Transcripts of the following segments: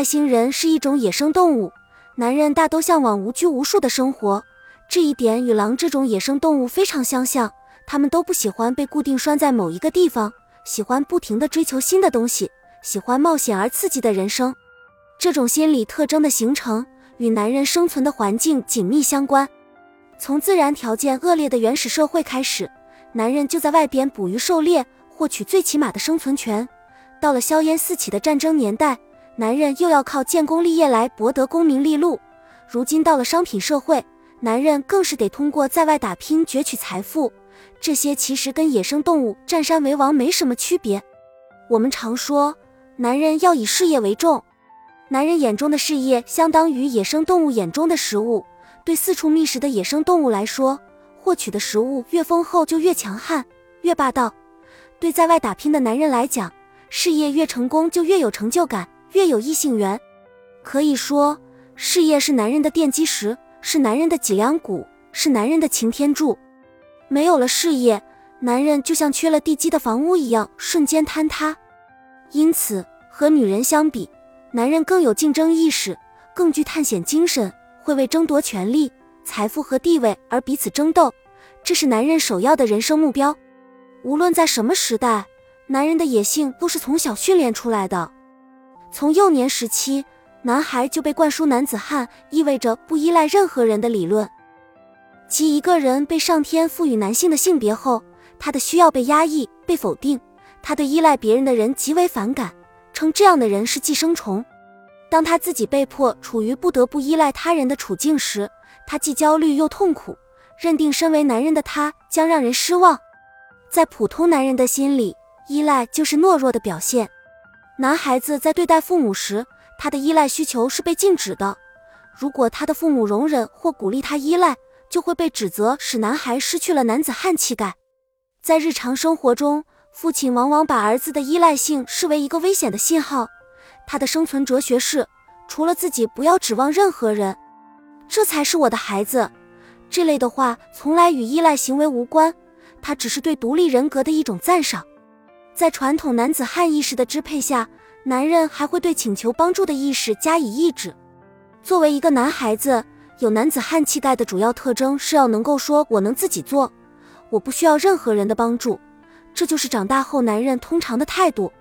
外星人是一种野生动物，男人大都向往无拘无束的生活，这一点与狼这种野生动物非常相像。他们都不喜欢被固定拴在某一个地方，喜欢不停地追求新的东西，喜欢冒险而刺激的人生。这种心理特征的形成与男人生存的环境紧密相关。从自然条件恶劣的原始社会开始，男人就在外边捕鱼狩猎，获取最起码的生存权。到了硝烟四起的战争年代，男人又要靠建功立业来博得功名利禄。如今到了商品社会，男人更是得通过在外打拼攫取财富。这些其实跟野生动物占山为王没什么区别。我们常说，男人要以事业为重，男人眼中的事业相当于野生动物眼中的食物。对四处觅食的野生动物来说，获取的食物越丰厚就越强悍、越霸道；对在外打拼的男人来讲，事业越成功就越有成就感、越有异性缘。可以说，事业是男人的奠基石，是男人的脊梁骨，是男人的擎天柱。没有了事业，男人就像缺了地基的房屋一样，瞬间坍塌。因此，和女人相比，男人更有竞争意识，更具探险精神，会为争夺权力、财富和地位而彼此争斗，这是男人首要的人生目标。无论在什么时代，男人的野性都是从小训练出来的。从幼年时期，男孩就被灌输“男子汉意味着不依赖任何人”的理论。即一个人被上天赋予男性的性别后，他的需要被压抑、被否定，他对依赖别人的人极为反感，称这样的人是寄生虫。当他自己被迫处于不得不依赖他人的处境时，他既焦虑又痛苦，认定身为男人的他将让人失望。在普通男人的心里，依赖就是懦弱的表现。男孩子在对待父母时，他的依赖需求是被禁止的。如果他的父母容忍或鼓励他依赖，就会被指责使男孩失去了男子汉气概。在日常生活中，父亲往往把儿子的依赖性视为一个危险的信号。他的生存哲学是：除了自己，不要指望任何人，这才是我的孩子。这类的话从来与依赖行为无关，他只是对独立人格的一种赞赏。在传统男子汉意识的支配下，男人还会对请求帮助的意识加以抑制。作为一个男孩子。有男子汉气概的主要特征是要能够说“我能自己做，我不需要任何人的帮助”，这就是长大后男人通常的态度。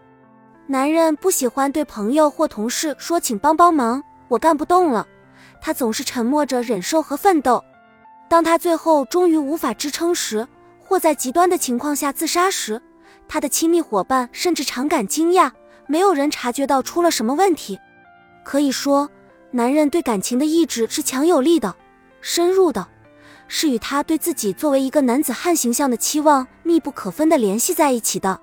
男人不喜欢对朋友或同事说“请帮帮忙，我干不动了”，他总是沉默着忍受和奋斗。当他最后终于无法支撑时，或在极端的情况下自杀时，他的亲密伙伴甚至常感惊讶，没有人察觉到出了什么问题。可以说。男人对感情的意志是强有力的、深入的，是与他对自己作为一个男子汉形象的期望密不可分的联系在一起的。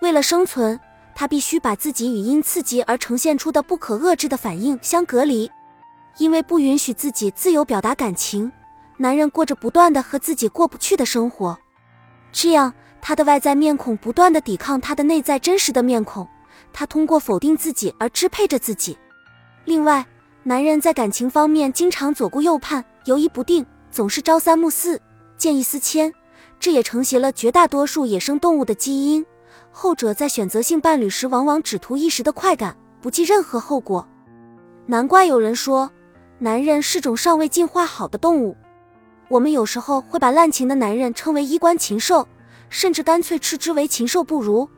为了生存，他必须把自己与因刺激而呈现出的不可遏制的反应相隔离。因为不允许自己自由表达感情，男人过着不断的和自己过不去的生活。这样，他的外在面孔不断的抵抗他的内在真实的面孔，他通过否定自己而支配着自己。另外，男人在感情方面经常左顾右盼、犹疑不定，总是朝三暮四、见异思迁，这也承袭了绝大多数野生动物的基因。后者在选择性伴侣时，往往只图一时的快感，不计任何后果。难怪有人说，男人是种尚未进化好的动物。我们有时候会把滥情的男人称为衣冠禽兽，甚至干脆斥之为禽兽不如。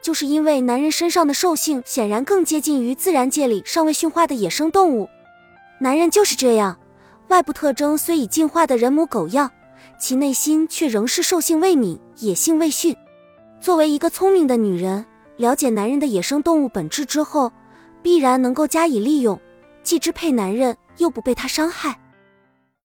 就是因为男人身上的兽性显然更接近于自然界里尚未驯化的野生动物，男人就是这样，外部特征虽已进化的人模狗样，其内心却仍是兽性未泯、野性未驯。作为一个聪明的女人，了解男人的野生动物本质之后，必然能够加以利用，既支配男人，又不被他伤害。